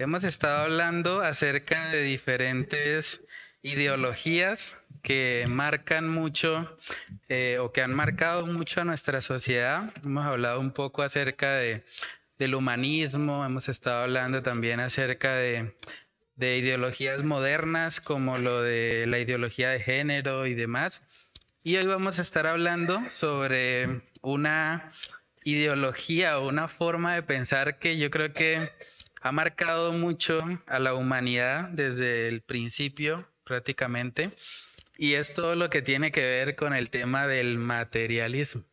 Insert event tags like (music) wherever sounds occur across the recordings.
Hemos estado hablando acerca de diferentes ideologías que marcan mucho eh, o que han marcado mucho a nuestra sociedad. Hemos hablado un poco acerca de, del humanismo, hemos estado hablando también acerca de, de ideologías modernas como lo de la ideología de género y demás. Y hoy vamos a estar hablando sobre una ideología o una forma de pensar que yo creo que ha marcado mucho a la humanidad desde el principio prácticamente. Y es todo lo que tiene que ver con el tema del materialismo.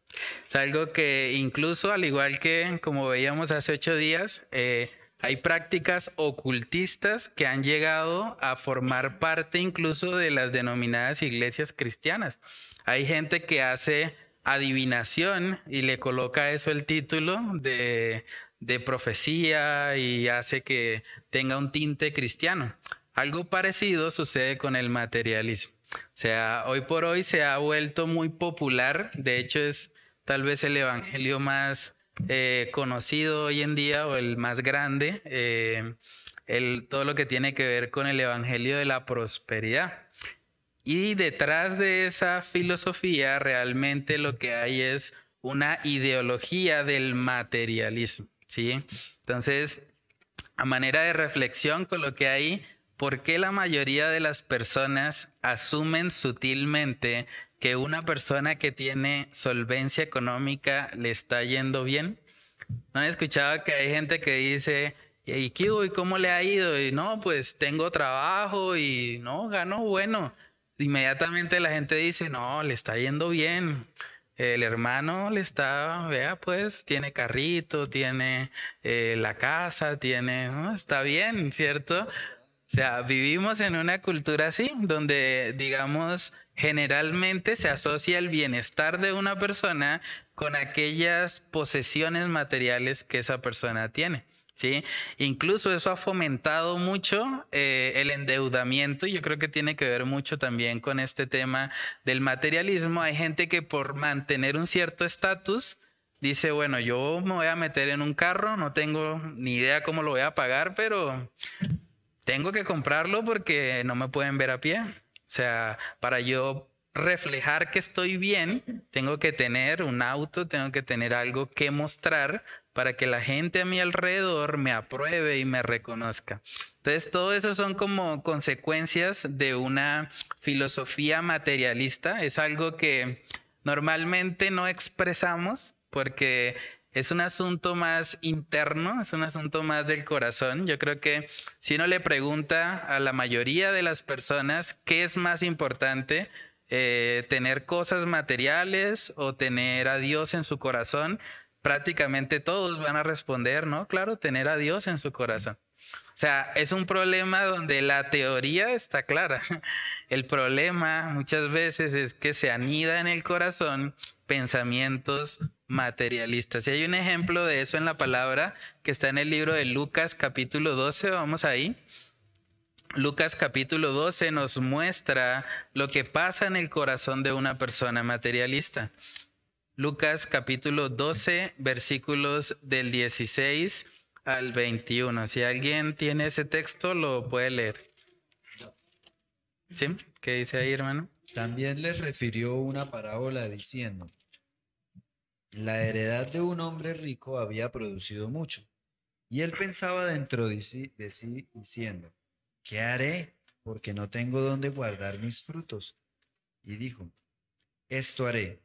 Es algo que incluso, al igual que como veíamos hace ocho días, eh, hay prácticas ocultistas que han llegado a formar parte incluso de las denominadas iglesias cristianas. Hay gente que hace adivinación y le coloca eso el título de, de profecía y hace que tenga un tinte cristiano. Algo parecido sucede con el materialismo. O sea, hoy por hoy se ha vuelto muy popular, de hecho es tal vez el evangelio más eh, conocido hoy en día o el más grande, eh, todo lo que tiene que ver con el Evangelio de la Prosperidad. Y detrás de esa filosofía realmente lo que hay es una ideología del materialismo, ¿sí? Entonces, a manera de reflexión con lo que hay, ¿por qué la mayoría de las personas asumen sutilmente que una persona que tiene solvencia económica le está yendo bien. ¿No han escuchado que hay gente que dice, ¿y qué, y cómo le ha ido? Y no, pues tengo trabajo y no, gano bueno. Inmediatamente la gente dice, no, le está yendo bien. El hermano le está, vea, pues, tiene carrito, tiene eh, la casa, tiene, está bien, ¿cierto? O sea, vivimos en una cultura así, donde, digamos, generalmente se asocia el bienestar de una persona con aquellas posesiones materiales que esa persona tiene. ¿Sí? Incluso eso ha fomentado mucho eh, el endeudamiento y yo creo que tiene que ver mucho también con este tema del materialismo. Hay gente que por mantener un cierto estatus dice, bueno, yo me voy a meter en un carro, no tengo ni idea cómo lo voy a pagar, pero tengo que comprarlo porque no me pueden ver a pie. O sea, para yo reflejar que estoy bien, tengo que tener un auto, tengo que tener algo que mostrar para que la gente a mi alrededor me apruebe y me reconozca. Entonces, todo eso son como consecuencias de una filosofía materialista. Es algo que normalmente no expresamos porque es un asunto más interno, es un asunto más del corazón. Yo creo que si uno le pregunta a la mayoría de las personas qué es más importante, eh, tener cosas materiales o tener a Dios en su corazón, prácticamente todos van a responder, ¿no? Claro, tener a Dios en su corazón. O sea, es un problema donde la teoría está clara. (laughs) El problema muchas veces es que se anida en el corazón pensamientos materialistas. Y hay un ejemplo de eso en la palabra que está en el libro de Lucas capítulo 12, vamos ahí. Lucas capítulo 12 nos muestra lo que pasa en el corazón de una persona materialista. Lucas capítulo 12 versículos del 16 al 21. Si alguien tiene ese texto, lo puede leer. ¿Sí? ¿Qué dice ahí, hermano? También les refirió una parábola diciendo, la heredad de un hombre rico había producido mucho, y él pensaba dentro de sí, diciendo, ¿qué haré? Porque no tengo dónde guardar mis frutos. Y dijo, esto haré,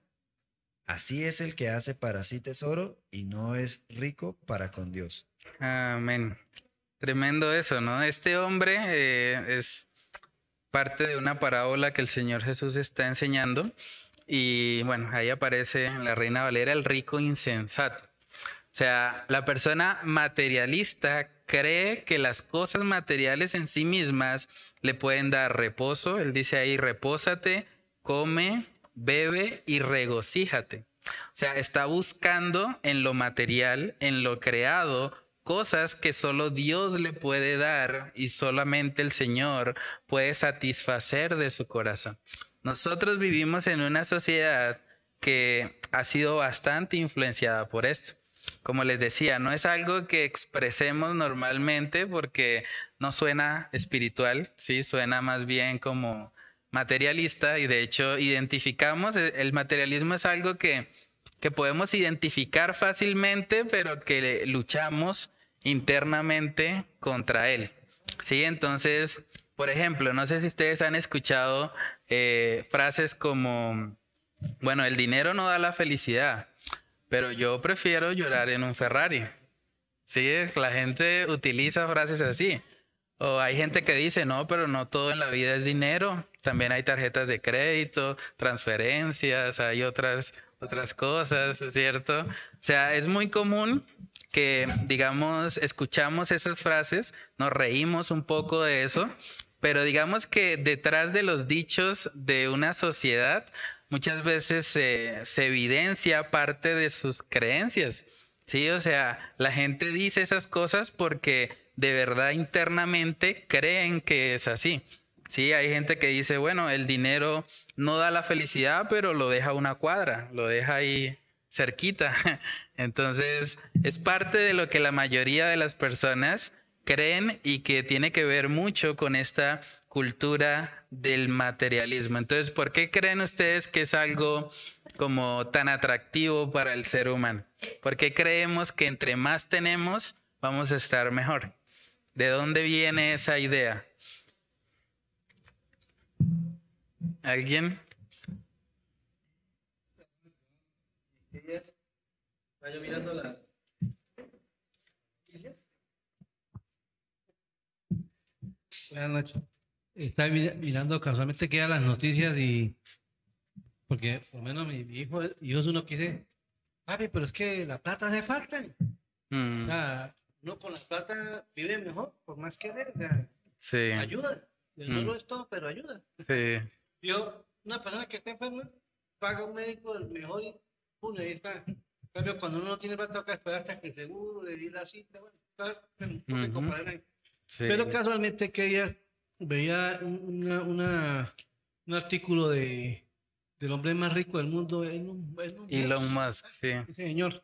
Así es el que hace para sí tesoro y no es rico para con Dios. Amén. Tremendo eso, ¿no? Este hombre eh, es parte de una parábola que el Señor Jesús está enseñando y bueno, ahí aparece la Reina Valera el rico insensato. O sea, la persona materialista cree que las cosas materiales en sí mismas le pueden dar reposo. Él dice ahí, repósate, come, bebe y regocíjate. O sea, está buscando en lo material, en lo creado, cosas que solo Dios le puede dar y solamente el Señor puede satisfacer de su corazón. Nosotros vivimos en una sociedad que ha sido bastante influenciada por esto. Como les decía, no es algo que expresemos normalmente porque no suena espiritual, sí, suena más bien como materialista y de hecho identificamos, el materialismo es algo que que podemos identificar fácilmente, pero que luchamos internamente contra él. Sí, entonces, por ejemplo, no sé si ustedes han escuchado eh, frases como, bueno, el dinero no da la felicidad, pero yo prefiero llorar en un Ferrari. Sí, la gente utiliza frases así. O hay gente que dice, no, pero no todo en la vida es dinero. También hay tarjetas de crédito, transferencias, hay otras otras cosas, ¿cierto? O sea, es muy común que, digamos, escuchamos esas frases, nos reímos un poco de eso, pero digamos que detrás de los dichos de una sociedad muchas veces se, evidencia parte de sus creencias, ¿sí? O sea, la gente dice esas cosas porque de verdad internamente creen que es así. Sí, hay gente que dice, bueno, el dinero no da la felicidad, pero lo deja una cuadra, lo deja ahí cerquita. (laughs) Entonces, es parte de lo que la mayoría de las personas creen y que tiene que ver mucho con esta cultura del materialismo. Entonces, ¿por qué creen ustedes que es algo como tan atractivo para el ser humano? ¿Por qué creemos que entre más tenemos, vamos a estar mejor? ¿De dónde viene esa idea? ¿Alguien? Buenas noches. Estaba mirando casualmente que las noticias y porque por lo menos mi, hijo, yo uno quiere, papi, pero es que la plata hace falta. Mm. O sea, uno con la plata vive mejor, por más que ver, o sea, sí. ayuda. No lo es todo, pero ayuda. Sí. Yo, una persona que está enferma, paga un médico el mejor y pum, ahí está. Pero cuando uno no tiene plata, toca esperar hasta que el seguro le dé la cita. Bueno, claro, ahí. Pero casualmente que ella veía una, una, un artículo de del hombre más rico del mundo en un, en Elon Musk, sí. sí señor.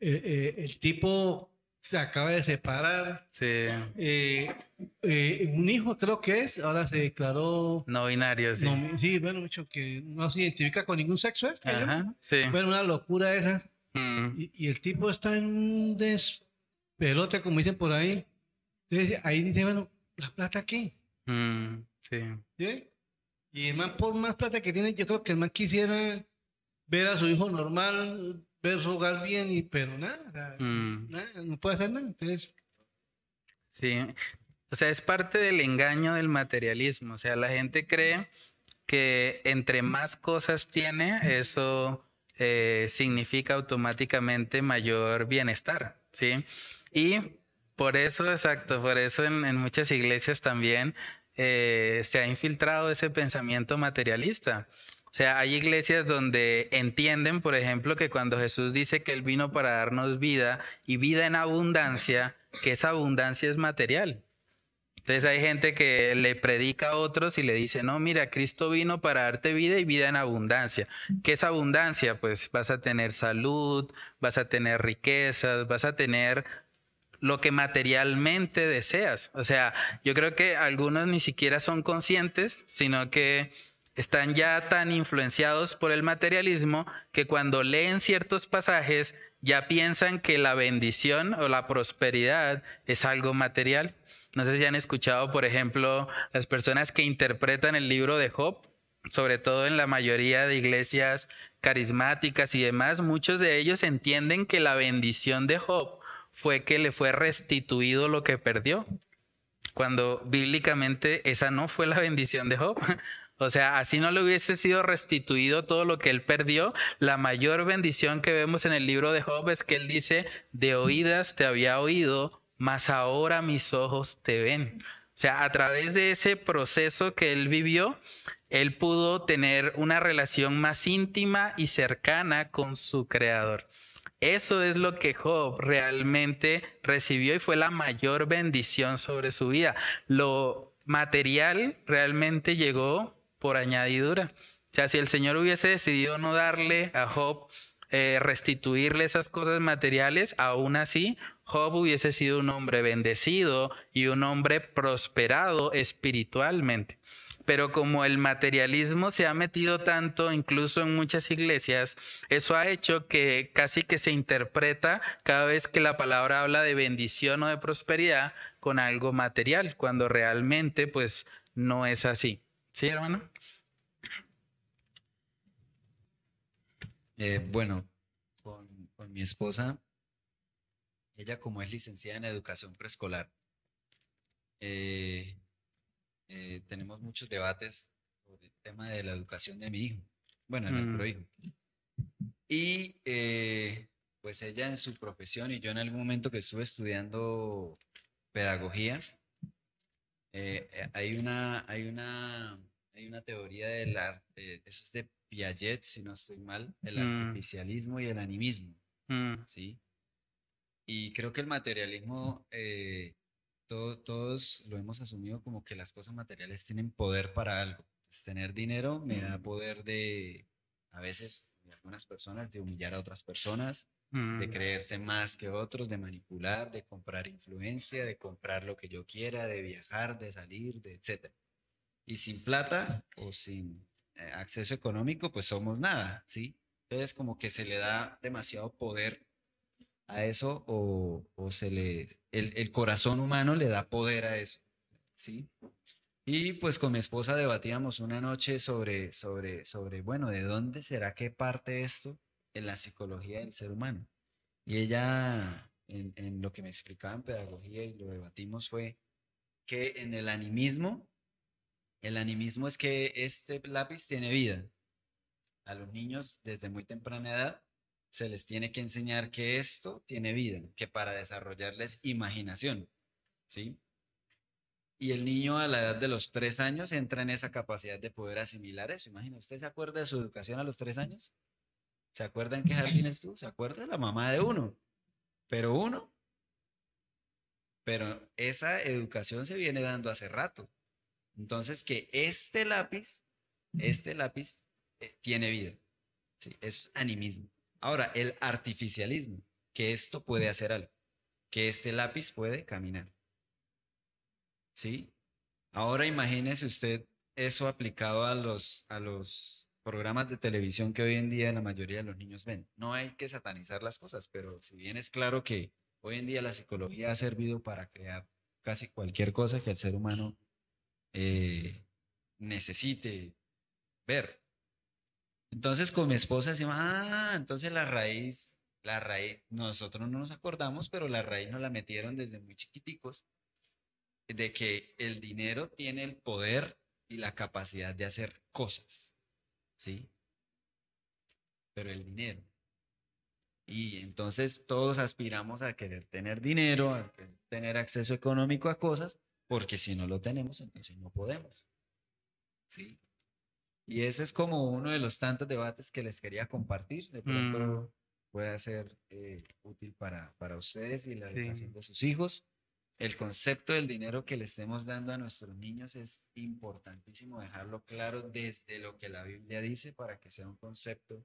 Eh, eh, el tipo se acaba de separar. Sí. Eh, eh, un hijo creo que es, ahora se declaró... No binario, sí. sí, bueno, mucho que no se identifica con ningún sexo. Este, Ajá, sí. Bueno, una locura esa. Mm. Y, el tipo está en un despelote, como dicen por ahí. Entonces ahí dice, bueno, ¿la plata qué? Mm, sí. ¿Sí? Y el man, por más plata que tiene, yo creo que el man quisiera ver a su hijo normal, ver jugar bien, y, pero nada, mm. nada, no puede hacer nada. Entonces... Sí, o sea, es parte del engaño del materialismo. O sea, la gente cree que entre más cosas tiene, eso eh, significa automáticamente mayor bienestar, ¿sí? Y por eso, exacto, por eso en, muchas iglesias también eh, se ha infiltrado ese pensamiento materialista. O sea, hay iglesias donde entienden, por ejemplo, que cuando Jesús dice que Él vino para darnos vida y vida en abundancia, que esa abundancia es material. Entonces hay gente que le predica a otros y le dice, no, mira, Cristo vino para darte vida y vida en abundancia. ¿Qué es abundancia? Pues vas a tener salud, vas a tener riquezas, vas a tener lo que materialmente deseas. O sea, yo creo que algunos ni siquiera son conscientes, sino que están ya tan influenciados por el materialismo que cuando leen ciertos pasajes ya piensan que la bendición o la prosperidad es algo material. No sé si han escuchado, por ejemplo, las personas que interpretan el libro de Job, sobre todo en la mayoría de iglesias carismáticas y demás, muchos de ellos entienden que la bendición de Job fue que le fue restituido lo que perdió, cuando bíblicamente esa no fue la bendición de Job. O sea, así no le hubiese sido restituido todo lo que él perdió. La mayor bendición que vemos en el libro de Job es que él dice, de oídas te había oído, mas ahora mis ojos te ven. O sea, a través de ese proceso que él vivió, él pudo tener una relación más íntima y cercana con su creador. Eso es lo que Job realmente recibió y fue la mayor bendición sobre su vida. Lo material realmente llegó por añadidura. O sea, si el Señor hubiese decidido no darle a Job, eh, restituirle esas cosas materiales, aún así Job hubiese sido un hombre bendecido y un hombre prosperado espiritualmente. Pero como el materialismo se ha metido tanto, incluso en muchas iglesias, eso ha hecho que casi que se interpreta cada vez que la palabra habla de bendición o de prosperidad con algo material, cuando realmente pues no es así. ¿Sí, hermano? Eh, bueno, con, mi esposa, ella como es licenciada en educación preescolar, eh, eh, tenemos muchos debates sobre el tema de la educación de mi hijo, bueno, de nuestro Mm. hijo. Y pues ella en su profesión y yo en algún momento que estuve estudiando pedagogía, hay una, hay una, hay una teoría de la, eso es de Piaget, si no estoy mal, el Mm. artificialismo y el animismo, Mm, ¿sí? Y creo que el materialismo, eh, todo- todos lo hemos asumido como que las cosas materiales tienen poder para algo. Pues, tener dinero me da poder de, a veces, de algunas personas, de humillar a otras personas, de mm, creerse más que otros, de manipular, de comprar influencia, de comprar lo que yo quiera, de viajar, de salir, de etcétera. Y sin plata o sin eh, acceso económico, pues somos nada, ¿sí? Entonces como que se le da demasiado poder a eso o, o se le, el, el corazón humano le da poder a eso, ¿sí? Y pues con mi esposa debatíamos una noche sobre, sobre, sobre, bueno, ¿de dónde será que parte esto en la psicología del ser humano? Y ella, en, en lo que me explicaba en pedagogía y lo debatimos fue que en el animismo, el animismo es que este lápiz tiene vida. A los niños desde muy temprana edad se les tiene que enseñar que esto tiene vida, que para desarrollarles imaginación, ¿sí? Y el niño a la edad de los tres años entra en esa capacidad de poder asimilar eso. Imagina, ¿usted se acuerda de su educación a los tres años? ¿Se acuerda en qué jardín estuvo? ¿Se acuerda de la mamá de uno? Pero uno. Pero esa educación se viene dando hace rato. Entonces, que este lápiz, este lápiz eh, tiene vida. Sí, es animismo. Ahora, el artificialismo, que esto puede hacer algo, que este lápiz puede caminar. ¿Sí? Ahora imagínese usted eso aplicado a los, a los programas de televisión que hoy en día la mayoría de los niños ven. No hay que satanizar las cosas, pero si bien es claro que hoy en día la psicología ha servido para crear casi cualquier cosa que el ser humano eh, necesite ver. Entonces con mi esposa decimos, ah, entonces la raíz, la raíz, nosotros no nos acordamos, pero la raíz nos la metieron desde muy chiquiticos, de que el dinero tiene el poder y la capacidad de hacer cosas, ¿sí? Pero el dinero. Y entonces todos aspiramos a querer tener dinero, a tener acceso económico a cosas, porque si no lo tenemos, entonces no podemos. ¿Sí? Y ese es como uno de los tantos debates que les quería compartir. De pronto Mm. puede ser eh, útil para, para ustedes y la Sí. educación de sus hijos. El concepto del dinero que le estemos dando a nuestros niños es importantísimo dejarlo claro desde lo que la Biblia dice para que sea un concepto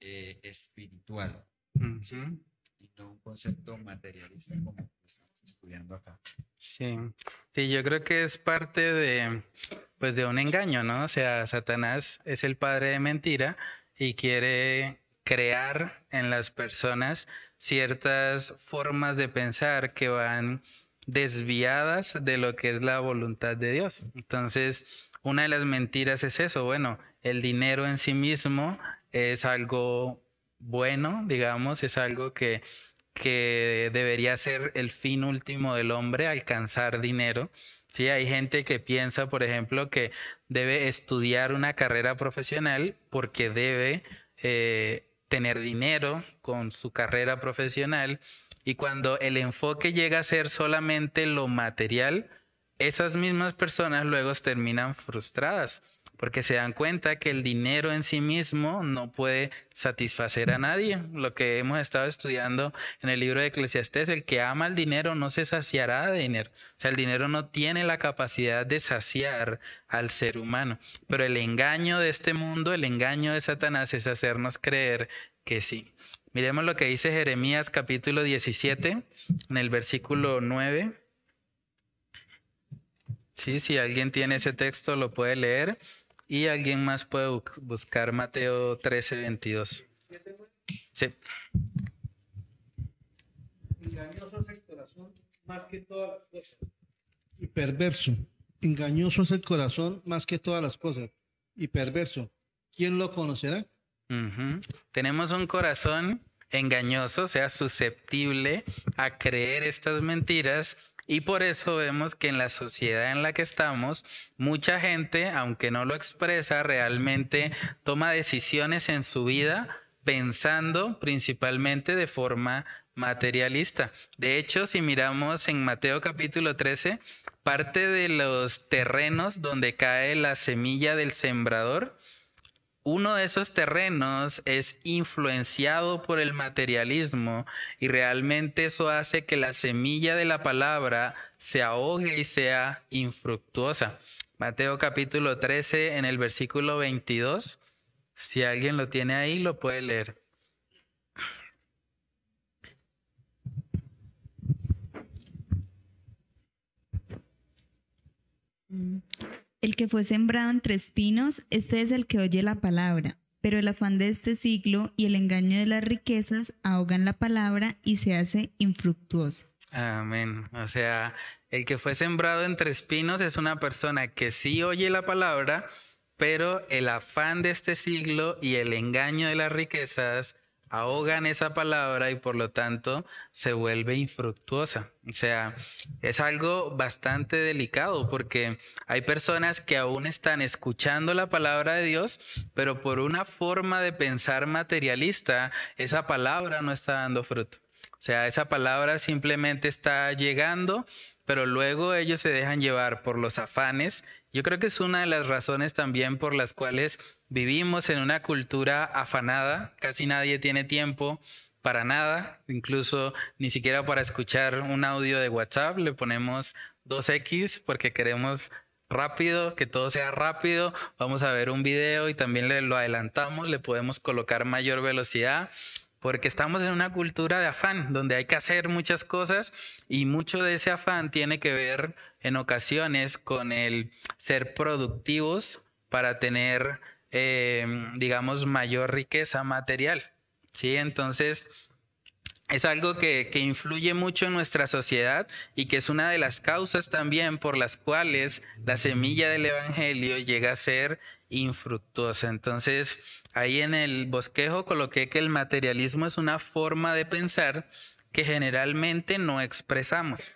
eh, espiritual ujú. y no un concepto materialista como estamos estudiando acá. Sí, sí, yo creo que es parte de, pues, de un engaño, ¿no? O sea, Satanás es el padre de mentira y quiere crear en las personas ciertas formas de pensar que van desviadas de lo que es la voluntad de Dios. Entonces, una de las mentiras es eso, bueno, el dinero en sí mismo es algo bueno, digamos, es algo que que debería ser el fin último del hombre, alcanzar dinero. Sí, hay gente que piensa, por ejemplo, que debe estudiar una carrera profesional porque debe eh, tener dinero con su carrera profesional Y cuando el enfoque llega a ser solamente lo material, esas mismas personas luego terminan frustradas porque se dan cuenta que el dinero en sí mismo no puede satisfacer a nadie. Lo que hemos estado estudiando en el libro de Eclesiastés, el que ama el dinero no se saciará de dinero. O sea, el dinero no tiene la capacidad de saciar al ser humano. Pero el engaño de este mundo, el engaño de Satanás es hacernos creer que sí. Miremos lo que dice Jeremías capítulo 17, en el versículo 9. Sí, si alguien tiene ese texto lo puede leer. Y alguien más puede buscar Mateo 13, 22. Sí. Engañoso es el corazón más que todas las cosas. Y perverso. Engañoso es el corazón más que todas las cosas. Y perverso. ¿Quién lo conocerá? Tenemos un corazón engañoso, o sea, susceptible a creer estas mentiras y por eso vemos que en la sociedad en la que estamos, mucha gente, aunque no lo expresa, realmente toma decisiones en su vida pensando principalmente de forma materialista. De hecho, si miramos en Mateo capítulo 13, parte de los terrenos donde cae la semilla del sembrador, uno de esos terrenos es influenciado por el materialismo y realmente eso hace que la semilla de la palabra se ahogue y sea infructuosa. Mateo capítulo 13 en el versículo 22. Si alguien lo tiene ahí, lo puede leer. Mm. El que fue sembrado entre espinos, este es el que oye la palabra, pero el afán de este siglo y el engaño de las riquezas ahogan la palabra y se hace infructuosa. Amén. O sea, el que fue sembrado entre espinos es una persona que sí oye la palabra, pero el afán de este siglo y el engaño de las riquezas ahogan esa palabra y por lo tanto se vuelve infructuosa. O sea, es algo bastante delicado porque hay personas que aún están escuchando la palabra de Dios, pero por una forma de pensar materialista, esa palabra no está dando fruto. O sea, esa palabra simplemente está llegando, pero luego ellos se dejan llevar por los afanes. Yo creo que es una de las razones también por las cuales Vivimos en una cultura afanada, casi nadie tiene tiempo para nada, incluso ni siquiera para escuchar un audio de WhatsApp, le ponemos 2X porque queremos rápido, que todo sea rápido, vamos a ver un video y también le, lo adelantamos, le podemos colocar mayor velocidad, porque estamos en una cultura de afán, donde hay que hacer muchas cosas y mucho de ese afán tiene que ver en ocasiones con el ser productivos para tener Em, digamos, mayor riqueza material. ¿sí? Entonces, es algo que, que, influye mucho en nuestra sociedad y que es una de las causas también por las cuales la semilla del Evangelio llega a ser infructuosa. Entonces, ahí en el bosquejo coloqué que el materialismo es una forma de pensar que generalmente no expresamos,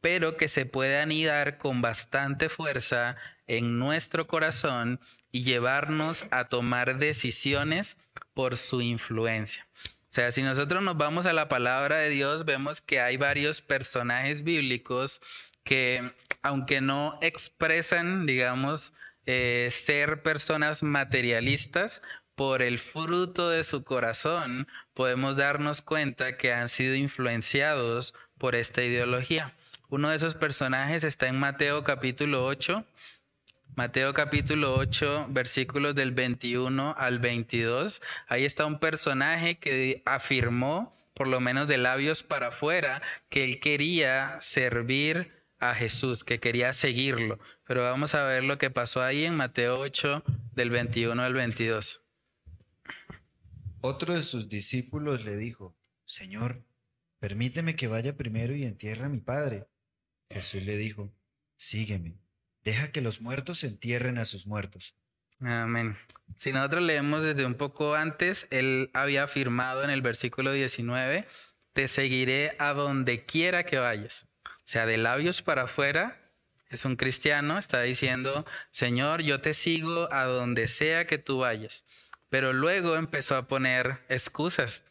pero que se puede anidar con bastante fuerza en nuestro corazón y llevarnos a tomar decisiones por su influencia. O sea, si nosotros nos vamos a la palabra de Dios, vemos que hay varios personajes bíblicos que, aunque no expresan, digamos, eh, ser personas materialistas, por el fruto de su corazón podemos darnos cuenta que han sido influenciados por esta ideología. Uno de esos personajes está en Mateo capítulo 8, Mateo capítulo 8, versículos del 21 al 22. Ahí está un personaje que afirmó, por lo menos de labios para afuera, que él quería servir a Jesús, que quería seguirlo. Pero vamos a ver lo que pasó ahí en Mateo 8, del 21 al 22. Otro de sus discípulos le dijo, Señor, permíteme que vaya primero y entierre a mi padre. Jesús le dijo, sígueme deja que los muertos entierren a sus muertos. Amén. Si nosotros leemos desde un poco antes, él había afirmado en el versículo 19, te seguiré a donde quiera que vayas. O sea, de labios para afuera, es un cristiano, está diciendo, Señor, yo te sigo a donde sea que tú vayas. Pero luego empezó a poner excusas.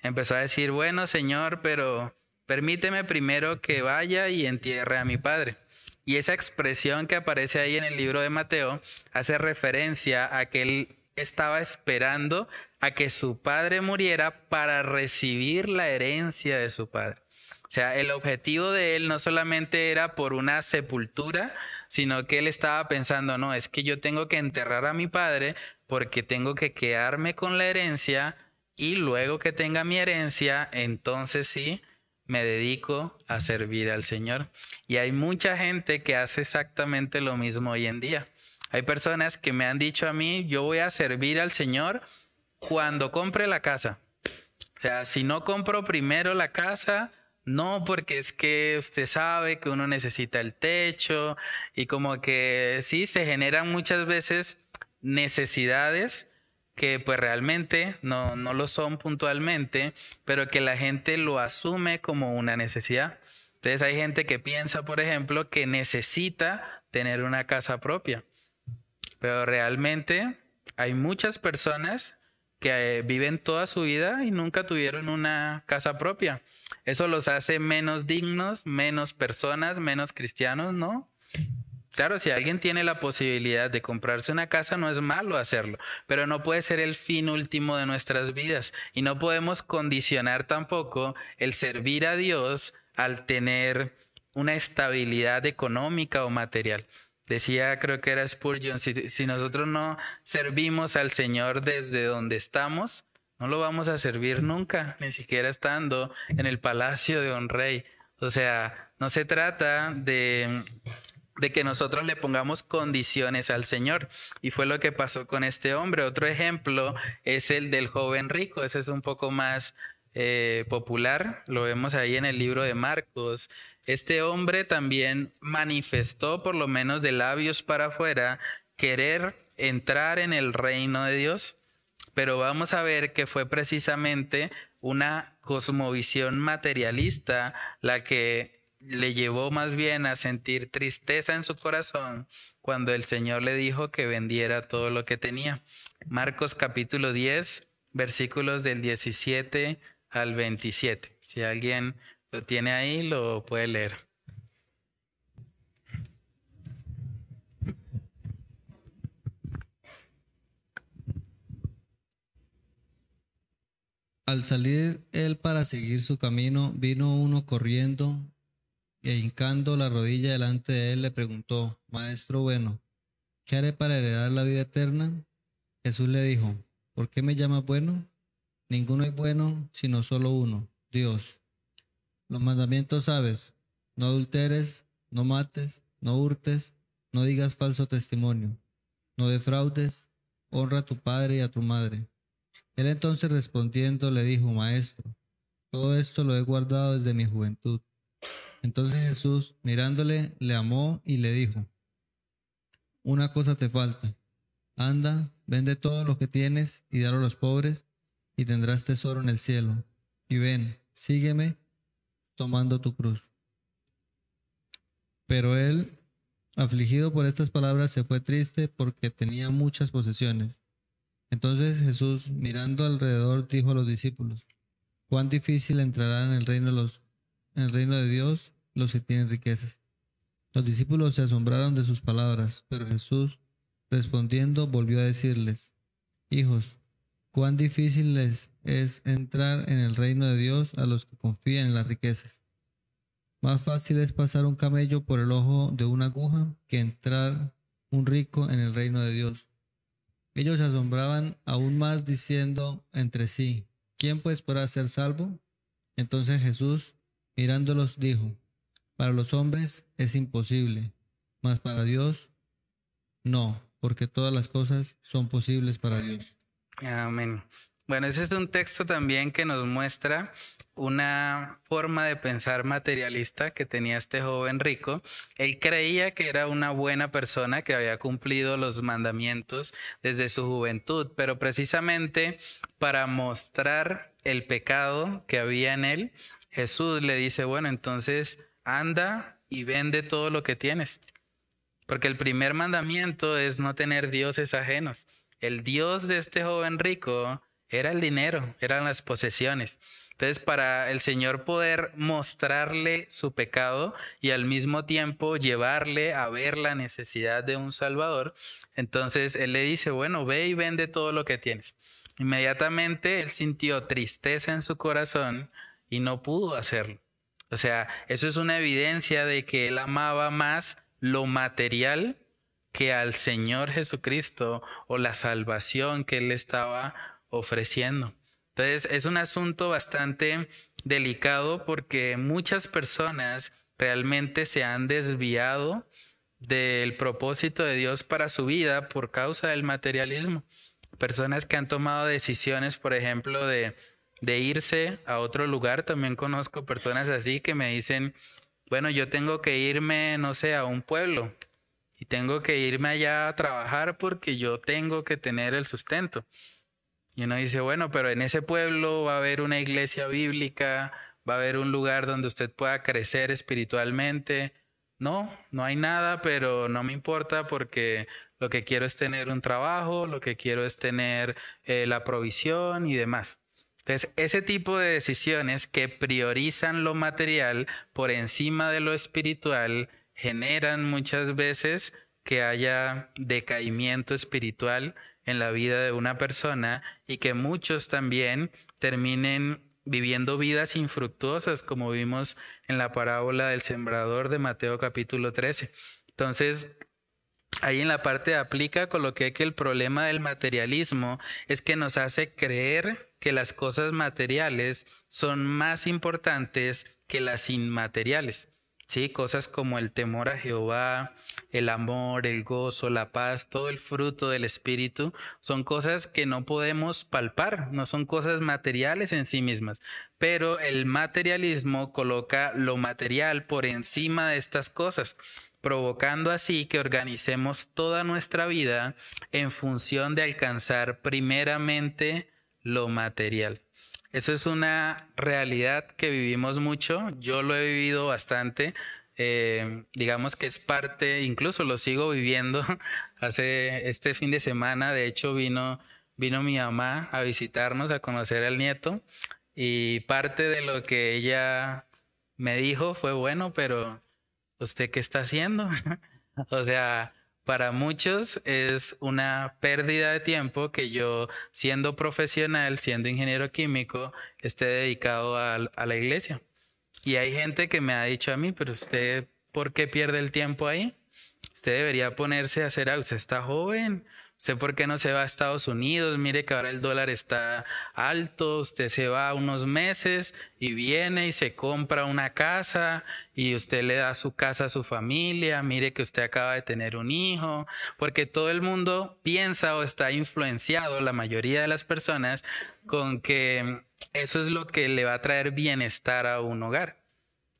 Empezó a decir, bueno, Señor, pero permíteme primero que vaya y entierre a mi padre. Y esa expresión que aparece ahí en el libro de Mateo hace referencia a que él estaba esperando a que su padre muriera para recibir la herencia de su padre. O sea, el objetivo de él no solamente era por una sepultura, sino que él estaba pensando, no, es que yo tengo que enterrar a mi padre porque tengo que quedarme con la herencia y luego que tenga mi herencia, entonces sí, me dedico a servir al Señor. Y hay mucha gente que hace exactamente lo mismo hoy en día. Hay personas que me han dicho a mí, yo voy a servir al Señor cuando compre la casa. O sea, si no compro primero la casa, no, porque es que usted sabe que uno necesita el techo y como que sí, se generan muchas veces necesidades que pues realmente no, no lo son puntualmente, pero que la gente lo asume como una necesidad. Entonces hay gente que piensa, por ejemplo, que necesita tener una casa propia, pero realmente hay muchas personas que eh, viven toda su vida y nunca tuvieron una casa propia. Eso los hace menos dignos, menos personas, menos cristianos, ¿no? Claro, si alguien tiene la posibilidad de comprarse una casa, no es malo hacerlo, pero no puede ser el fin último de nuestras vidas y no podemos condicionar tampoco el servir a Dios al tener una estabilidad económica o material. Decía, creo que era Spurgeon, si, si nosotros no servimos al Señor desde donde estamos, no lo vamos a servir nunca, ni siquiera estando en el palacio de un rey. O sea, no se trata de de que nosotros le pongamos condiciones al Señor. Y fue lo que pasó con este hombre. Otro ejemplo es el del joven rico. Ese es un poco más eh, popular. Lo vemos ahí en el libro de Marcos. Este hombre también manifestó, por lo menos de labios para afuera, querer entrar en el reino de Dios. Pero vamos a ver que fue precisamente una cosmovisión materialista la que le llevó más bien a sentir tristeza en su corazón cuando el Señor le dijo que vendiera todo lo que tenía. Marcos capítulo 10, versículos del 17 al 27. Si alguien lo tiene ahí, lo puede leer. Al salir él para seguir su camino, vino uno corriendo e hincando la rodilla delante de él le preguntó, Maestro bueno, ¿qué haré para heredar la vida eterna? Jesús le dijo, ¿por qué me llamas bueno? Ninguno es bueno, sino solo uno, Dios. Los mandamientos sabes, no adulteres, no mates, no hurtes, no digas falso testimonio, no defraudes, honra a tu padre y a tu madre. Él entonces respondiendo le dijo, Maestro, todo esto lo he guardado desde mi juventud. Entonces Jesús, mirándole, le amó y le dijo, una cosa te falta, anda, vende todo lo que tienes y dalo a los pobres, y tendrás tesoro en el cielo. Y ven, sígueme tomando tu cruz. Pero él, afligido por estas palabras, se fue triste porque tenía muchas posesiones. Entonces Jesús, mirando alrededor, dijo a los discípulos, cuán difícil entrará en el reino de los en el reino de Dios los que tienen riquezas. Los discípulos se asombraron de sus palabras, pero Jesús, respondiendo, volvió a decirles, Hijos, cuán difícil les es entrar en el reino de Dios a los que confían en las riquezas. Más fácil es pasar un camello por el ojo de una aguja que entrar un rico en el reino de Dios. Ellos se asombraban aún más diciendo entre sí, ¿quién pues podrá ser salvo? Entonces Jesús, mirándolos, dijo, para los hombres es imposible, mas para Dios no, porque todas las cosas son posibles para Dios. Amén. Bueno, ese es un texto también que nos muestra una forma de pensar materialista que tenía este joven rico. Él creía que era una buena persona, que había cumplido los mandamientos desde su juventud, pero precisamente para mostrar el pecado que había en él, Jesús le dice, bueno, entonces anda y vende todo lo que tienes. Porque el primer mandamiento es no tener dioses ajenos. El Dios de este joven rico era el dinero, eran las posesiones. Entonces, para el Señor poder mostrarle su pecado y al mismo tiempo llevarle a ver la necesidad de un Salvador, entonces Él le dice, bueno, ve y vende todo lo que tienes. Inmediatamente Él sintió tristeza en su corazón y no pudo hacerlo. O sea, eso es una evidencia de que Él amaba más lo material que al Señor Jesucristo o la salvación que Él estaba ofreciendo. Entonces, es un asunto bastante delicado porque muchas personas realmente se han desviado del propósito de Dios para su vida por causa del materialismo. Personas que han tomado decisiones, por ejemplo, de, de irse a otro lugar. También conozco personas así que me dicen, bueno, yo tengo que irme, no sé, a un pueblo y tengo que irme allá a trabajar porque yo tengo que tener el sustento. Y uno dice, bueno, pero en ese pueblo va a haber una iglesia bíblica, va a haber un lugar donde usted pueda crecer espiritualmente. No, no hay nada, pero no me importa porque lo que quiero es tener un trabajo, lo que quiero es tener eh, la provisión y demás. Entonces, ese tipo de decisiones que priorizan lo material por encima de lo espiritual generan muchas veces que haya decaimiento espiritual en la vida de una persona y que muchos también terminen viviendo vidas infructuosas, como vimos en la parábola del sembrador de Mateo capítulo 13. Entonces, ahí en la parte aplica coloqué que el problema del materialismo es que nos hace creer que las cosas materiales son más importantes que las inmateriales. Sí, cosas como el temor a Jehová, el amor, el gozo, la paz, todo el fruto del Espíritu, son cosas que no podemos palpar, no son cosas materiales en sí mismas. Pero el materialismo coloca lo material por encima de estas cosas, provocando así que organicemos toda nuestra vida en función de alcanzar primeramente lo material. Eso es una realidad que vivimos mucho. Yo lo he vivido bastante. Eh, digamos que es parte, incluso lo sigo viviendo. (laughs) Hace este fin de semana, de hecho, vino, vino mi mamá a visitarnos, a conocer al nieto. Y parte de lo que ella me dijo fue, bueno, pero ¿usted qué está haciendo? (laughs) o sea, para muchos es una pérdida de tiempo que yo, siendo profesional, siendo ingeniero químico, esté dedicado a, la iglesia. Y hay gente que me ha dicho a mí, pero usted, ¿por qué pierde el tiempo ahí? Usted debería ponerse a hacer algo. Usted está joven, sé por qué no se va a Estados Unidos, mire que ahora el dólar está alto, usted se va unos meses y viene y se compra una casa y usted le da su casa a su familia, mire que usted acaba de tener un hijo, porque todo el mundo piensa o está influenciado, la mayoría de las personas, con que eso es lo que le va a traer bienestar a un hogar.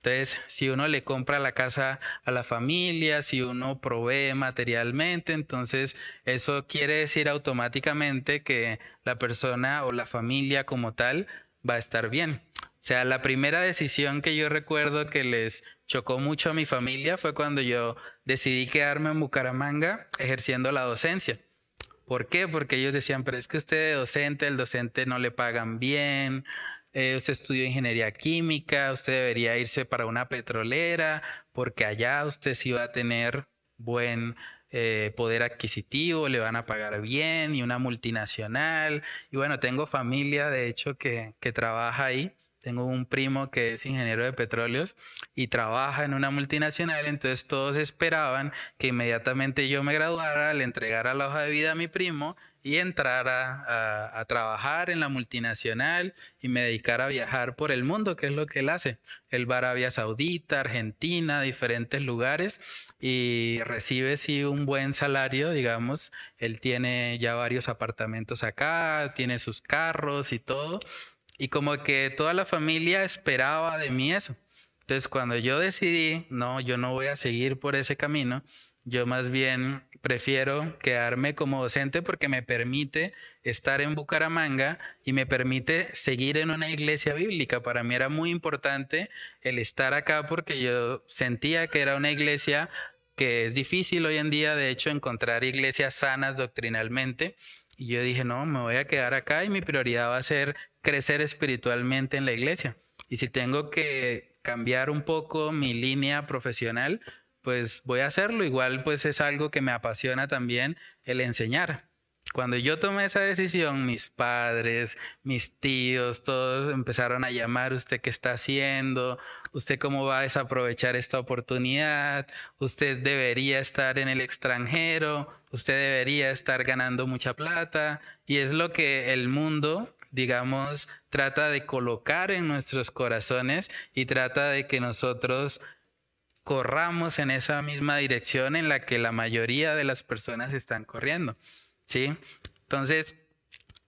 Entonces, si uno le compra la casa a la familia, si uno provee materialmente, entonces eso quiere decir automáticamente que la persona o la familia como tal va a estar bien. O sea, la primera decisión que yo recuerdo que les chocó mucho a mi familia fue cuando yo decidí quedarme en Bucaramanga ejerciendo la docencia. ¿Por qué? Porque ellos decían, pero es que usted es docente, el docente no le pagan bien, eh, usted estudió ingeniería química, usted debería irse para una petrolera, porque allá usted sí va a tener buen eh, poder adquisitivo, le van a pagar bien y una multinacional. Y bueno, tengo familia, de hecho, que, que trabaja ahí. Tengo un primo que es ingeniero de petróleos y trabaja en una multinacional, entonces todos esperaban que inmediatamente yo me graduara, le entregara la hoja de vida a mi primo y entrara a, trabajar en la multinacional y me dedicara a viajar por el mundo, que es lo que él hace. Él va a Arabia Saudita, Argentina, diferentes lugares y recibe sí un buen salario, digamos. Él tiene ya varios apartamentos acá, tiene sus carros y todo. Y como que toda la familia esperaba de mí eso. Entonces cuando yo decidí, no, yo no voy a seguir por ese camino, yo más bien prefiero quedarme como docente porque me permite estar en Bucaramanga y me permite seguir en una iglesia bíblica. Para mí era muy importante el estar acá porque yo sentía que era una iglesia que es difícil hoy en día, de hecho, encontrar iglesias sanas doctrinalmente. Y yo dije, no, me voy a quedar acá y mi prioridad va a ser crecer espiritualmente en la iglesia. Y si tengo que cambiar un poco mi línea profesional, pues voy a hacerlo. Igual pues es algo que me apasiona también el enseñar. Cuando yo tomé esa decisión, mis padres, mis tíos, todos empezaron a llamar, ¿usted qué está haciendo? ¿Usted cómo va a desaprovechar esta oportunidad? ¿Usted debería estar en el extranjero? ¿Usted debería estar ganando mucha plata? Y es lo que el mundo, digamos, trata de colocar en nuestros corazones y trata de que nosotros corramos en esa misma dirección en la que la mayoría de las personas están corriendo. ¿sí? Entonces,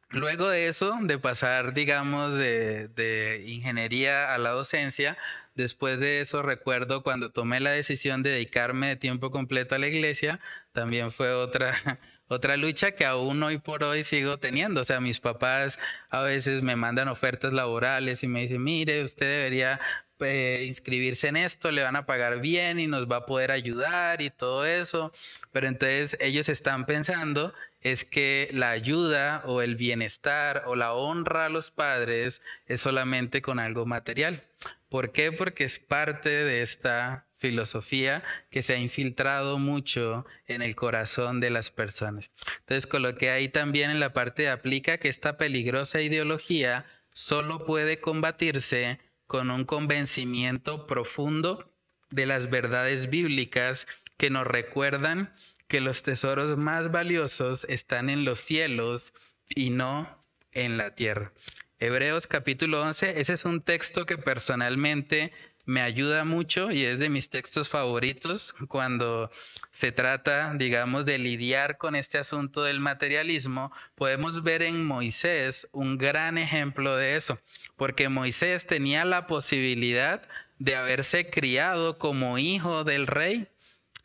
luego de eso, de pasar, digamos, de, ingeniería a la docencia, después de eso recuerdo cuando tomé la decisión de dedicarme de tiempo completo a la iglesia, también fue otra, (laughs) otra lucha que aún hoy por hoy sigo teniendo. O sea, mis papás a veces me mandan ofertas laborales y me dicen, mire, usted debería eh, inscribirse en esto, le van a pagar bien y nos va a poder ayudar y todo eso. Pero entonces ellos están pensando es que la ayuda o el bienestar o la honra a los padres es solamente con algo material. ¿Por qué? Porque es parte de esta filosofía que se ha infiltrado mucho en el corazón de las personas. Entonces coloqué ahí también en la parte de aplica que esta peligrosa ideología solo puede combatirse con un convencimiento profundo de las verdades bíblicas que nos recuerdan que los tesoros más valiosos están en los cielos y no en la tierra. Hebreos capítulo 11, ese es un texto que personalmente me ayuda mucho y es de mis textos favoritos cuando se trata, digamos, de lidiar con este asunto del materialismo. Podemos ver en Moisés un gran ejemplo de eso, porque Moisés tenía la posibilidad de haberse criado como hijo del rey.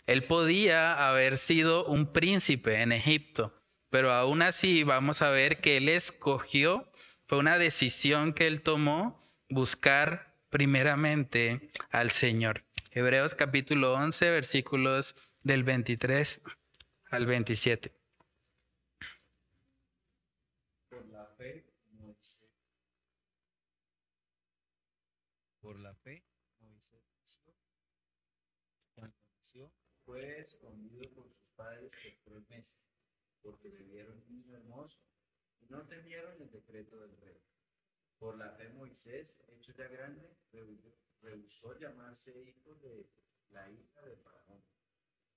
Él podía haber sido un príncipe en Egipto, pero aún así vamos a ver que él escogió, fue una decisión que él tomó, buscar primeramente al Señor. Hebreos capítulo 11, versículos del 23 al 27. Por la fe, Moisés. Por la fe, Moisés. Cuando nació, fue escondido por sus padres por tres meses, porque le dieron un hermoso y no temieron el decreto del rey. Por la fe Moisés, hecho ya grande, rehusó llamarse hijo de la hija de Faraón,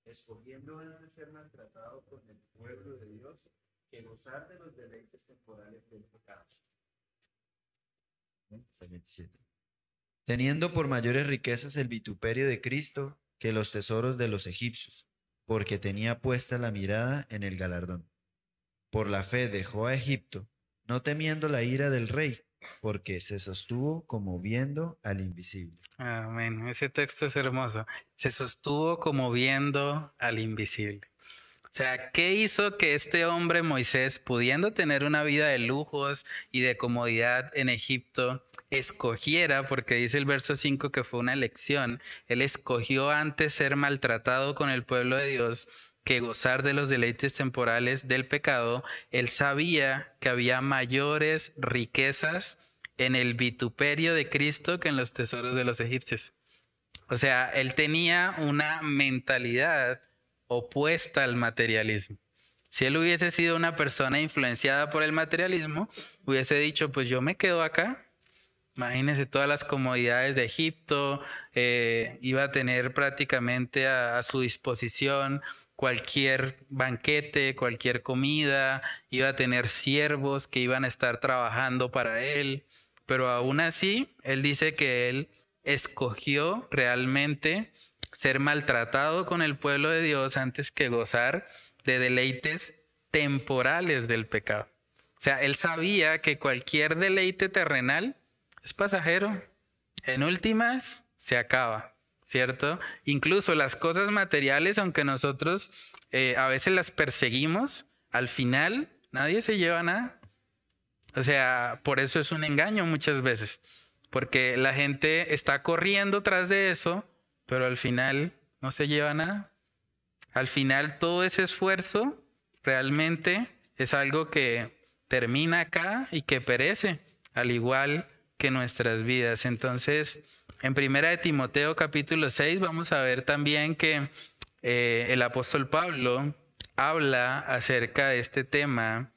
escogiendo antes ser maltratado con el pueblo de Dios que gozar de los deleites temporales del pecado. Teniendo por mayores riquezas el vituperio de Cristo que los tesoros de los egipcios, porque tenía puesta la mirada en el galardón. Por la fe dejó a Egipto, no temiendo la ira del rey, porque se sostuvo como viendo al invisible. Amén. Ese texto es hermoso. Se sostuvo como viendo al invisible. O sea, ¿qué hizo que este hombre Moisés, pudiendo tener una vida de lujos y de comodidad en Egipto, escogiera, porque dice el verso 5 que fue una elección, él escogió antes ser maltratado con el pueblo de Dios que gozar de los deleites temporales del pecado, él sabía que había mayores riquezas en el vituperio de Cristo que en los tesoros de los egipcios. O sea, él tenía una mentalidad opuesta al materialismo. Si él hubiese sido una persona influenciada por el materialismo, hubiese dicho, pues yo me quedo acá. Imagínense todas las comodidades de Egipto, eh, iba a tener prácticamente a su disposición cualquier banquete, cualquier comida, iba a tener siervos que iban a estar trabajando para él, pero aún así, él dice que él escogió realmente ser maltratado con el pueblo de Dios antes que gozar de deleites temporales del pecado. O sea, él sabía que cualquier deleite terrenal es pasajero. En últimas, se acaba. ¿Cierto? Incluso las cosas materiales, aunque nosotros eh, a veces las perseguimos, al final nadie se lleva nada. O sea, por eso es un engaño muchas veces, porque la gente está corriendo tras de eso, pero al final no se lleva nada. Al final todo ese esfuerzo realmente Es algo que termina acá y que perece, al igual que nuestras vidas. Entonces, en primera de Timoteo capítulo 6 vamos a ver también que eh, el apóstol Pablo habla acerca de este tema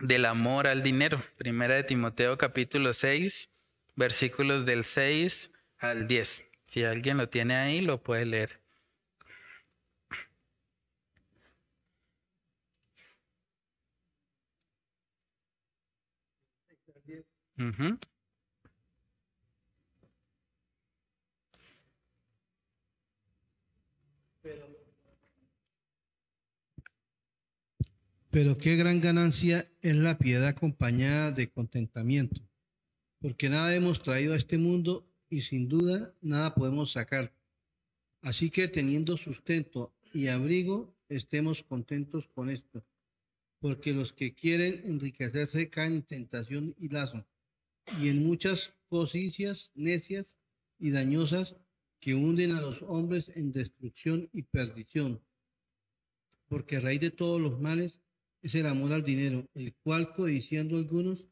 del amor al dinero. Primera de Timoteo capítulo 6, versículos del 6 al 10. Si alguien lo tiene ahí, lo puede leer. Pero qué gran ganancia es la piedad acompañada de contentamiento, porque nada hemos traído a este mundo y sin duda nada podemos sacar. Así que teniendo sustento y abrigo, estemos contentos con esto, porque los que quieren enriquecerse caen en tentación y lazo, y en muchas cosicias necias y dañosas que hunden a los hombres en destrucción y perdición. Porque raíz de todos los males es el amor al dinero, el cual codiciando algunos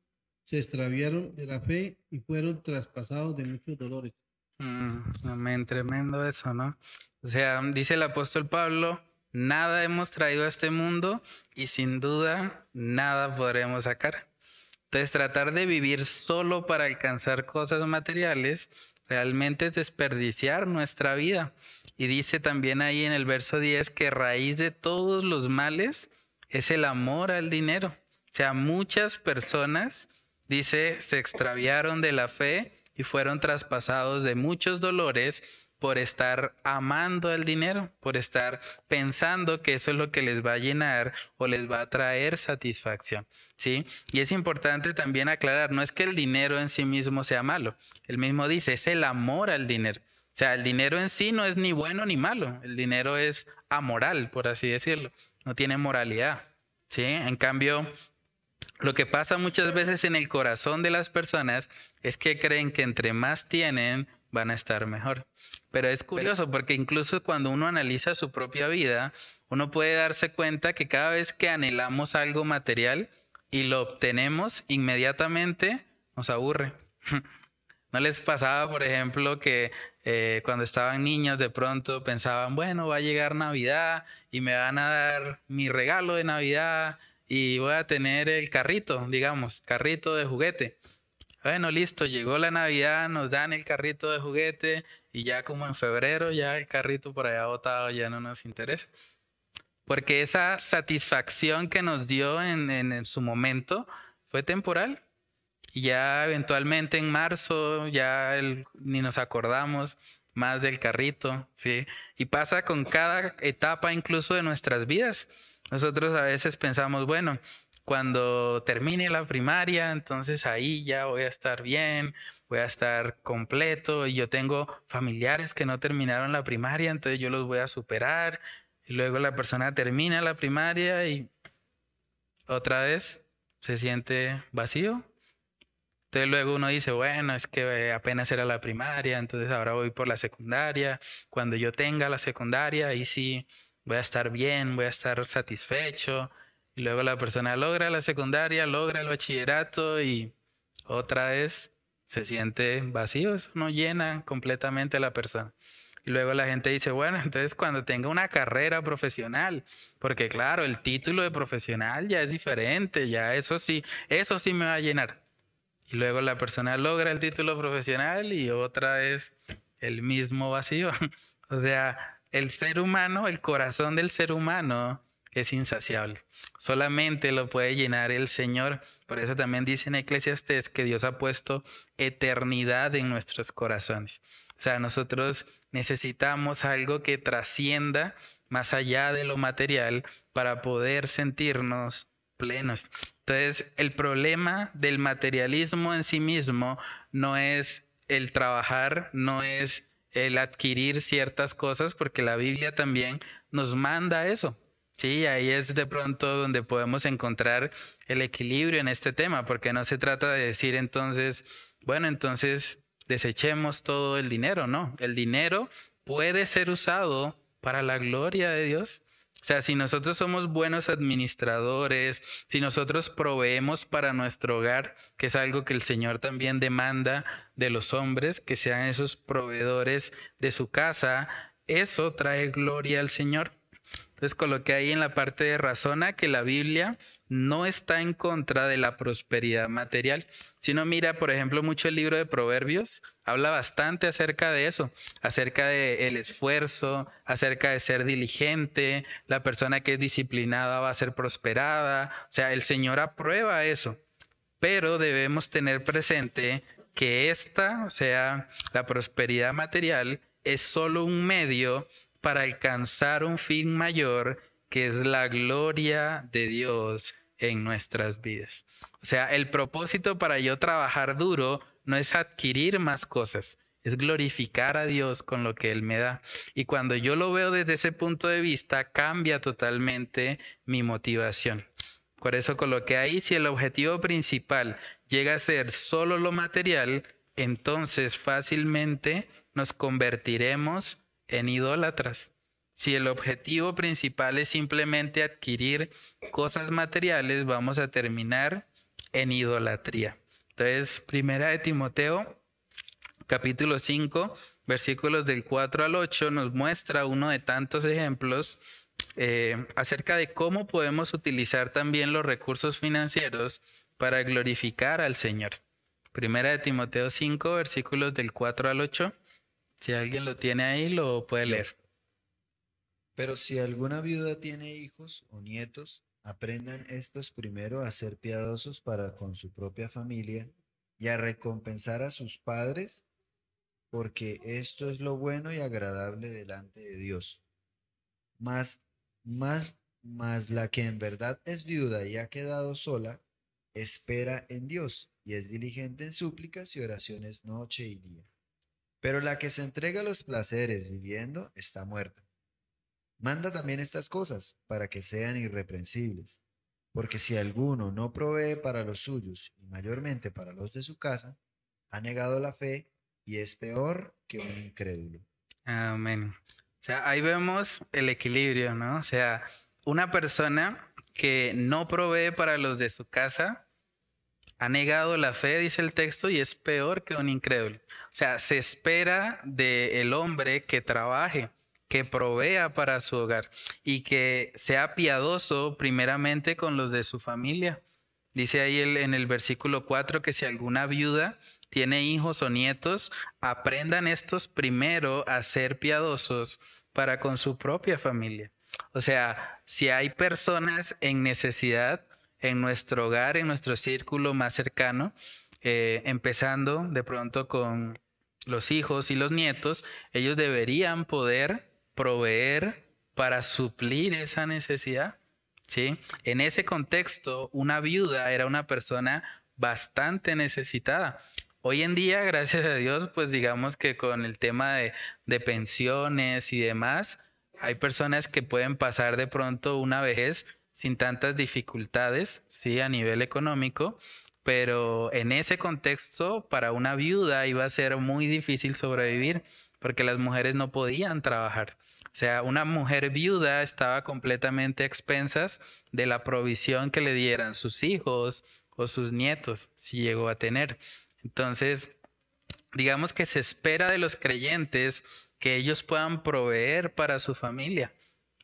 se extraviaron de la fe y fueron traspasados de muchos dolores. Mm, tremendo eso, ¿no? O sea, dice el apóstol Pablo, nada hemos traído a este mundo y sin duda nada podremos sacar. Entonces, tratar de vivir solo para alcanzar cosas materiales realmente es desperdiciar nuestra vida. Y dice también ahí en el verso 10 que raíz de todos los males es el amor al dinero. O sea, muchas personas, dice, se extraviaron de la fe y fueron traspasados de muchos dolores por estar amando el dinero, por estar pensando que eso es lo que les va a llenar o les va a traer satisfacción, ¿sí? Y es importante también aclarar, no es que el dinero en sí mismo sea malo, él mismo dice, es el amor al dinero. O sea, el dinero en sí no es ni bueno ni malo, el dinero es amoral, por así decirlo, no tiene moralidad, ¿sí? En cambio, lo que pasa muchas veces en el corazón de las personas es que creen que entre más tienen, van a estar mejor. Pero es curioso porque incluso cuando uno analiza su propia vida, uno puede darse cuenta que cada vez que anhelamos algo material y lo obtenemos, inmediatamente nos aburre. (laughs) ¿No les pasaba, por ejemplo, que eh, cuando estaban niños de pronto pensaban, bueno, va a llegar Navidad y me van a dar mi regalo de Navidad y voy a tener el carrito, digamos, carrito de juguete? Bueno, listo, llegó la Navidad, nos dan el carrito de juguete y ya como en febrero ya el carrito por allá botado ya no nos interesa. Porque esa satisfacción que nos dio en, en su momento fue temporal. Y ya eventualmente en marzo ya ni nos acordamos más del carrito, ¿sí? Y pasa con cada etapa incluso de nuestras vidas. Nosotros a veces pensamos, bueno, cuando termine la primaria, entonces ahí ya voy a estar bien, voy a estar completo y yo tengo familiares que no terminaron la primaria, entonces yo los voy a superar. Y luego la persona termina la primaria y otra vez se siente vacío. Entonces luego uno dice, bueno, es que apenas era la primaria, entonces ahora voy por la secundaria. Cuando yo tenga la secundaria, ahí sí voy a estar bien, voy a estar satisfecho. Y luego la persona logra la secundaria, logra el bachillerato y otra vez se siente vacío, eso no llena completamente a la persona. Y luego la gente dice, bueno, (laughs) entonces cuando tenga una carrera profesional, porque claro, el título de profesional ya es diferente, ya eso sí, eso sí me va a llenar. Y luego la persona logra el título profesional y otra vez el mismo vacío. (laughs) O sea, el ser humano, el corazón del ser humano es insaciable. Solamente lo puede llenar el Señor. Por eso también dice en Eclesiastes que Dios ha puesto eternidad en nuestros corazones. O sea, nosotros necesitamos algo que trascienda más allá de lo material para poder sentirnos plenos. Entonces, el problema del materialismo en sí mismo no es el trabajar, no es el adquirir ciertas cosas, porque la Biblia también nos manda eso. Sí, ahí es de pronto donde podemos encontrar el equilibrio en este tema, porque no se trata de decir entonces, bueno, entonces desechemos todo el dinero, no. El dinero puede ser usado para la gloria de Dios. sea, si nosotros somos buenos administradores, si nosotros proveemos para nuestro hogar, que es algo que el Señor también demanda de los hombres, que sean esos proveedores de su casa, eso trae gloria al Señor. Entonces coloqué ahí en la parte de razona que la Biblia no está en contra de la prosperidad material. Si uno mira, por ejemplo, mucho el libro de Proverbios, habla bastante acerca de eso, acerca de el esfuerzo, acerca de ser diligente, la persona que es disciplinada va a ser prosperada. O sea, el Señor aprueba eso, pero debemos tener presente que esta, o sea, la prosperidad material, es solo un medio para alcanzar un fin mayor que es la gloria de Dios en nuestras vidas. O sea, el propósito para yo trabajar duro no es adquirir más cosas, es glorificar a Dios con lo que Él me da. Y cuando yo lo veo desde ese punto de vista, cambia totalmente mi motivación. Por eso coloqué ahí, si el objetivo principal llega a ser solo lo material, entonces fácilmente nos convertiremos en idólatras. Si el objetivo principal es simplemente adquirir cosas materiales, vamos a terminar en idolatría. Entonces, primera de Timoteo, capítulo 5, versículos del 4 al 8, nos muestra uno de tantos ejemplos eh, acerca de cómo podemos utilizar también los recursos financieros para glorificar al Señor. Primera de Timoteo 5, versículos del 4 al 8. Si alguien lo tiene ahí, lo puede leer. Pero si alguna viuda tiene hijos o nietos, aprendan estos primero a ser piadosos para con su propia familia y a recompensar a sus padres, porque esto es lo bueno y agradable delante de Dios. Mas, más, más la que en verdad es viuda y ha quedado sola, espera en Dios y es diligente en súplicas y oraciones noche y día. Pero la que se entrega a los placeres viviendo está muerta. Manda también estas cosas para que sean irreprensibles. Porque si alguno no provee para los suyos y mayormente para los de su casa, ha negado la fe y es peor que un incrédulo. Amén. O sea, ahí vemos el equilibrio, ¿no? O sea, una persona que no provee para los de su casa ha negado la fe, dice el texto, y es peor que un incrédulo. O sea, se espera del hombre que trabaje, que provea para su hogar y que sea piadoso primeramente con los de su familia. Dice ahí en el versículo 4 que si alguna viuda tiene hijos o nietos, aprendan estos primero a ser piadosos para con su propia familia. O sea, si hay personas en necesidad en nuestro hogar, en nuestro círculo más cercano, eh, empezando de pronto con los hijos y los nietos, ellos deberían poder proveer para suplir esa necesidad. ¿sí? En ese contexto, una viuda era una persona bastante necesitada. Hoy en día, gracias a Dios, pues digamos que con el tema de, de pensiones y demás, hay personas que pueden pasar de pronto una vejez sin tantas dificultades, sí, a nivel económico, pero en ese contexto, para una viuda iba a ser muy difícil sobrevivir porque las mujeres no podían trabajar. O sea, una mujer viuda estaba completamente a expensas de la provisión que le dieran sus hijos o sus nietos, si llegó a tener. Entonces, digamos que se espera de los creyentes que ellos puedan proveer para su familia.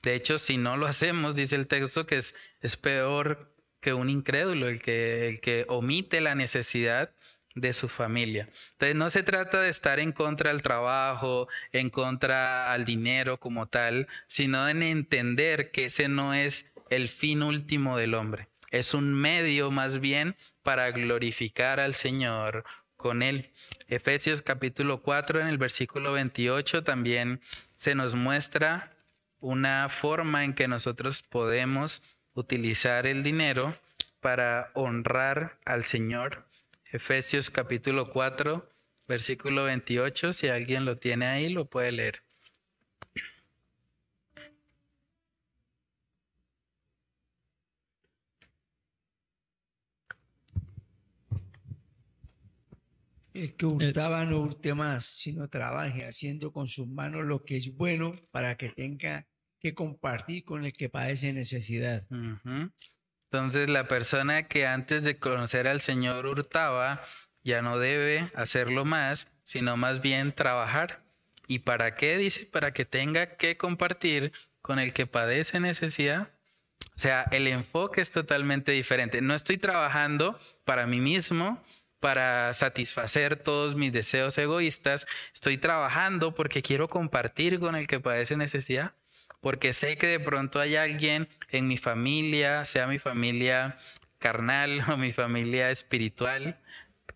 De hecho, si no lo (laughs) hacemos, dice el texto que es, peor que un incrédulo, el que, el que omite la necesidad de su familia. Entonces no se trata de estar en contra del trabajo, en contra al dinero como tal, sino en entender que ese no es el fin último del hombre. Es un medio más bien para glorificar al Señor con él. Efesios capítulo 4 en el versículo 28 también se nos muestra una forma en que nosotros podemos utilizar el dinero para honrar al Señor Efesios capítulo 4, versículo 28. Si alguien lo tiene ahí, lo puede leer. El que hurtaba no hurte más, sino trabaje haciendo con sus manos lo que es bueno para que tenga que compartir con el que padece necesidad. Entonces la persona que antes de conocer al Señor hurtaba, ya no debe hacerlo más, sino más bien trabajar. ¿Y para qué? Dice, para que tenga que compartir con el que padece necesidad. O sea, el enfoque es totalmente diferente. No estoy trabajando para mí mismo, para satisfacer todos mis deseos egoístas. Estoy trabajando porque quiero compartir con el que padece necesidad. Porque sé que de pronto hay alguien en mi familia, sea mi familia carnal (laughs) o mi familia espiritual,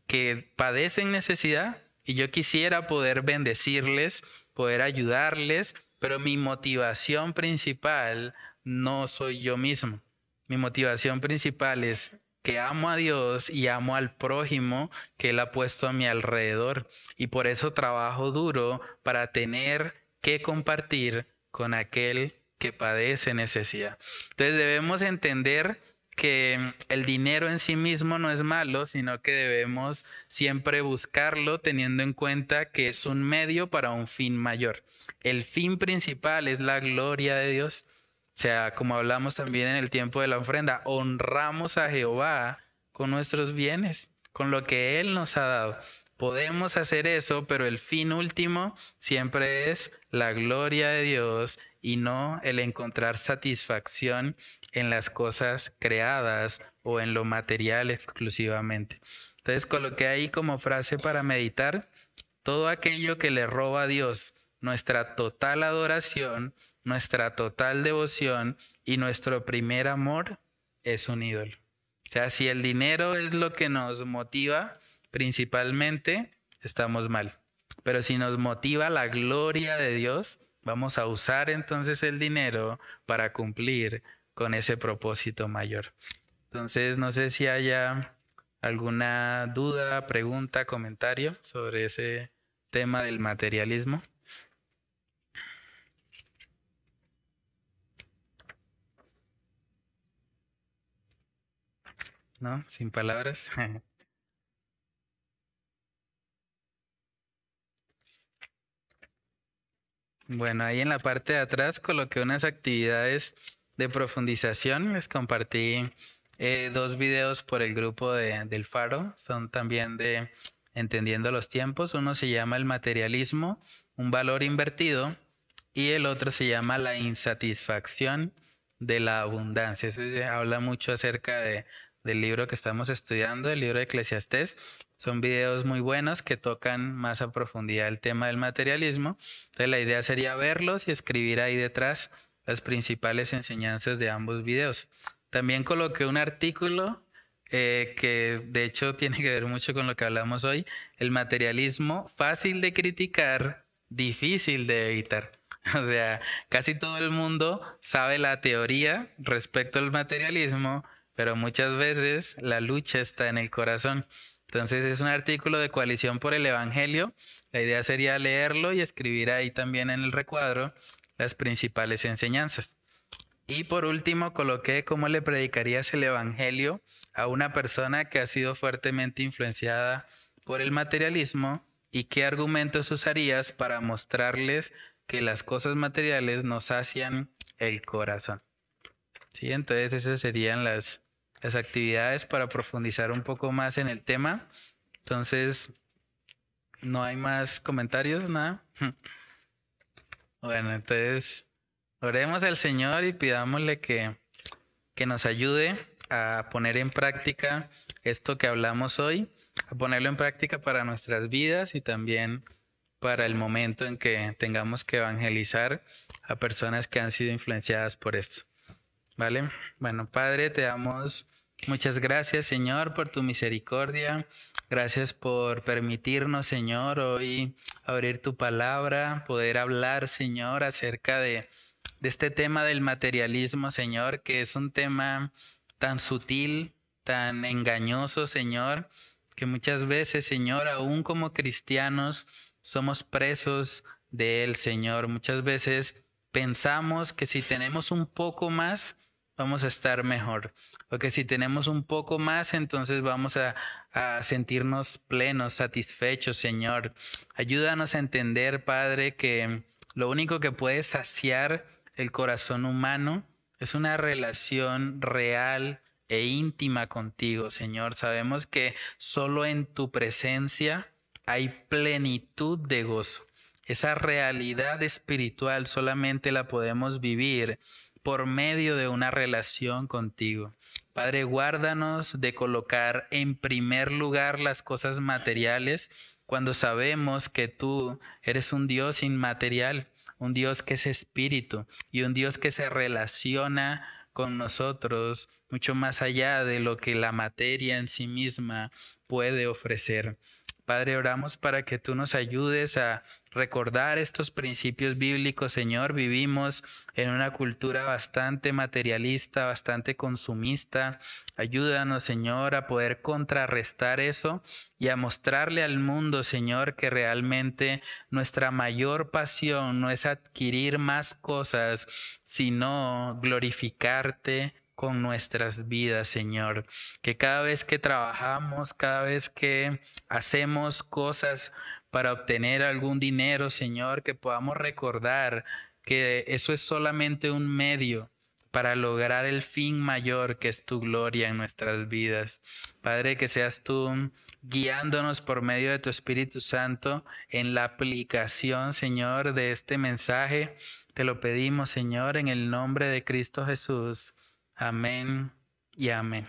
que padecen necesidad y yo quisiera poder bendecirles, poder ayudarles, pero mi motivación principal no soy yo mismo. Mi motivación principal es que amo a Dios y amo al prójimo que Él ha puesto a mi alrededor. Y por eso trabajo duro para tener que compartir con aquel que padece necesidad. Entonces debemos entender que el dinero en sí mismo no es malo, sino que debemos siempre buscarlo teniendo en cuenta que es un medio para un fin mayor. El fin principal es la gloria de Dios. O sea, como hablamos también en el tiempo de la ofrenda, honramos a Jehová con nuestros bienes, con lo que Él nos ha dado. Podemos hacer eso, pero el fin último siempre es la gloria de Dios y no el encontrar satisfacción en las cosas creadas o en lo material exclusivamente. Entonces coloqué ahí como frase para meditar, todo aquello que le roba a Dios nuestra total adoración, nuestra total devoción y nuestro primer amor es un ídolo. O sea, si el dinero es lo que nos motiva principalmente, estamos mal. Pero si nos motiva la gloria de Dios, vamos a usar entonces el dinero para cumplir con ese propósito mayor. Entonces, no sé si haya alguna duda, pregunta, comentario sobre ese tema del materialismo. ¿No? Sin palabras. (laughs) Bueno, ahí en la parte de atrás coloqué unas actividades de profundización. Les compartí eh, dos videos por el grupo de, del Faro. Son también de Entendiendo los Tiempos. Uno se llama El materialismo, un valor invertido. Y el otro se llama La insatisfacción de la abundancia. Ese habla mucho acerca de, del libro que estamos estudiando, el libro de Eclesiastés. Son videos muy buenos que tocan más a profundidad el tema del materialismo. Entonces la idea sería verlos y escribir ahí detrás las principales enseñanzas de ambos videos. También coloqué un artículo eh, que de hecho (laughs) tiene que ver mucho con lo que hablamos hoy, el materialismo fácil de criticar, difícil de evitar. (laughs) O sea, casi todo el mundo sabe la teoría respecto al materialismo, pero muchas veces la lucha está en el corazón. Entonces es un artículo de coalición por el Evangelio. La idea sería leerlo y escribir ahí también en el recuadro las principales enseñanzas. Y por último, coloqué cómo le predicarías el Evangelio a una persona que ha sido fuertemente influenciada por el materialismo y qué argumentos usarías para mostrarles que las cosas materiales nos sacian el corazón. Sí, entonces esas serían las, las actividades para profundizar un poco más en el tema. Entonces, ¿no hay más comentarios? Nada. (laughs) Bueno, entonces oremos al Señor y pidámosle que, que nos ayude a poner en práctica esto que hablamos hoy, a ponerlo en práctica para nuestras vidas y también para el momento en que tengamos que evangelizar a personas que han sido influenciadas por esto. ¿Vale? Bueno, Padre, te damos muchas gracias, Señor, por tu misericordia. Gracias por permitirnos, Señor, hoy abrir tu palabra, poder hablar, Señor, acerca de, de este tema del materialismo, Señor, que es un tema tan sutil, tan engañoso, Señor, que muchas veces, Señor, aún como cristianos, somos presos de él, Señor. Muchas veces pensamos que si tenemos un poco más, vamos a estar mejor. O que si tenemos un poco más, entonces vamos a, a, sentirnos plenos, satisfechos, Señor. Ayúdanos a entender, Padre, que lo único que puede saciar el corazón humano, es una relación real e íntima contigo, Señor. Sabemos que solo en tu presencia hay plenitud de gozo. Esa realidad espiritual solamente la podemos vivir por medio de una relación contigo. Padre, guárdanos de colocar en primer lugar las cosas materiales cuando sabemos que tú eres un Dios inmaterial, un Dios que es espíritu y un Dios que se relaciona con nosotros mucho más allá de lo que la materia en sí misma puede ofrecer. Padre, oramos para que tú nos ayudes a recordar estos principios bíblicos, Señor. Vivimos en una cultura bastante materialista, bastante consumista. Ayúdanos, Señor, a poder contrarrestar eso y a mostrarle al mundo, Señor, que realmente nuestra mayor pasión no es adquirir más cosas, sino glorificarte con nuestras vidas, Señor. Que cada vez que trabajamos, cada vez que hacemos cosas para obtener algún dinero, Señor, que podamos recordar que eso es solamente un medio para lograr el fin mayor que es tu gloria en nuestras vidas. Padre, que seas tú guiándonos por medio de tu Espíritu Santo en la aplicación, Señor, de este mensaje. Te lo pedimos, Señor, en el nombre de Cristo Jesús. Amén y amén.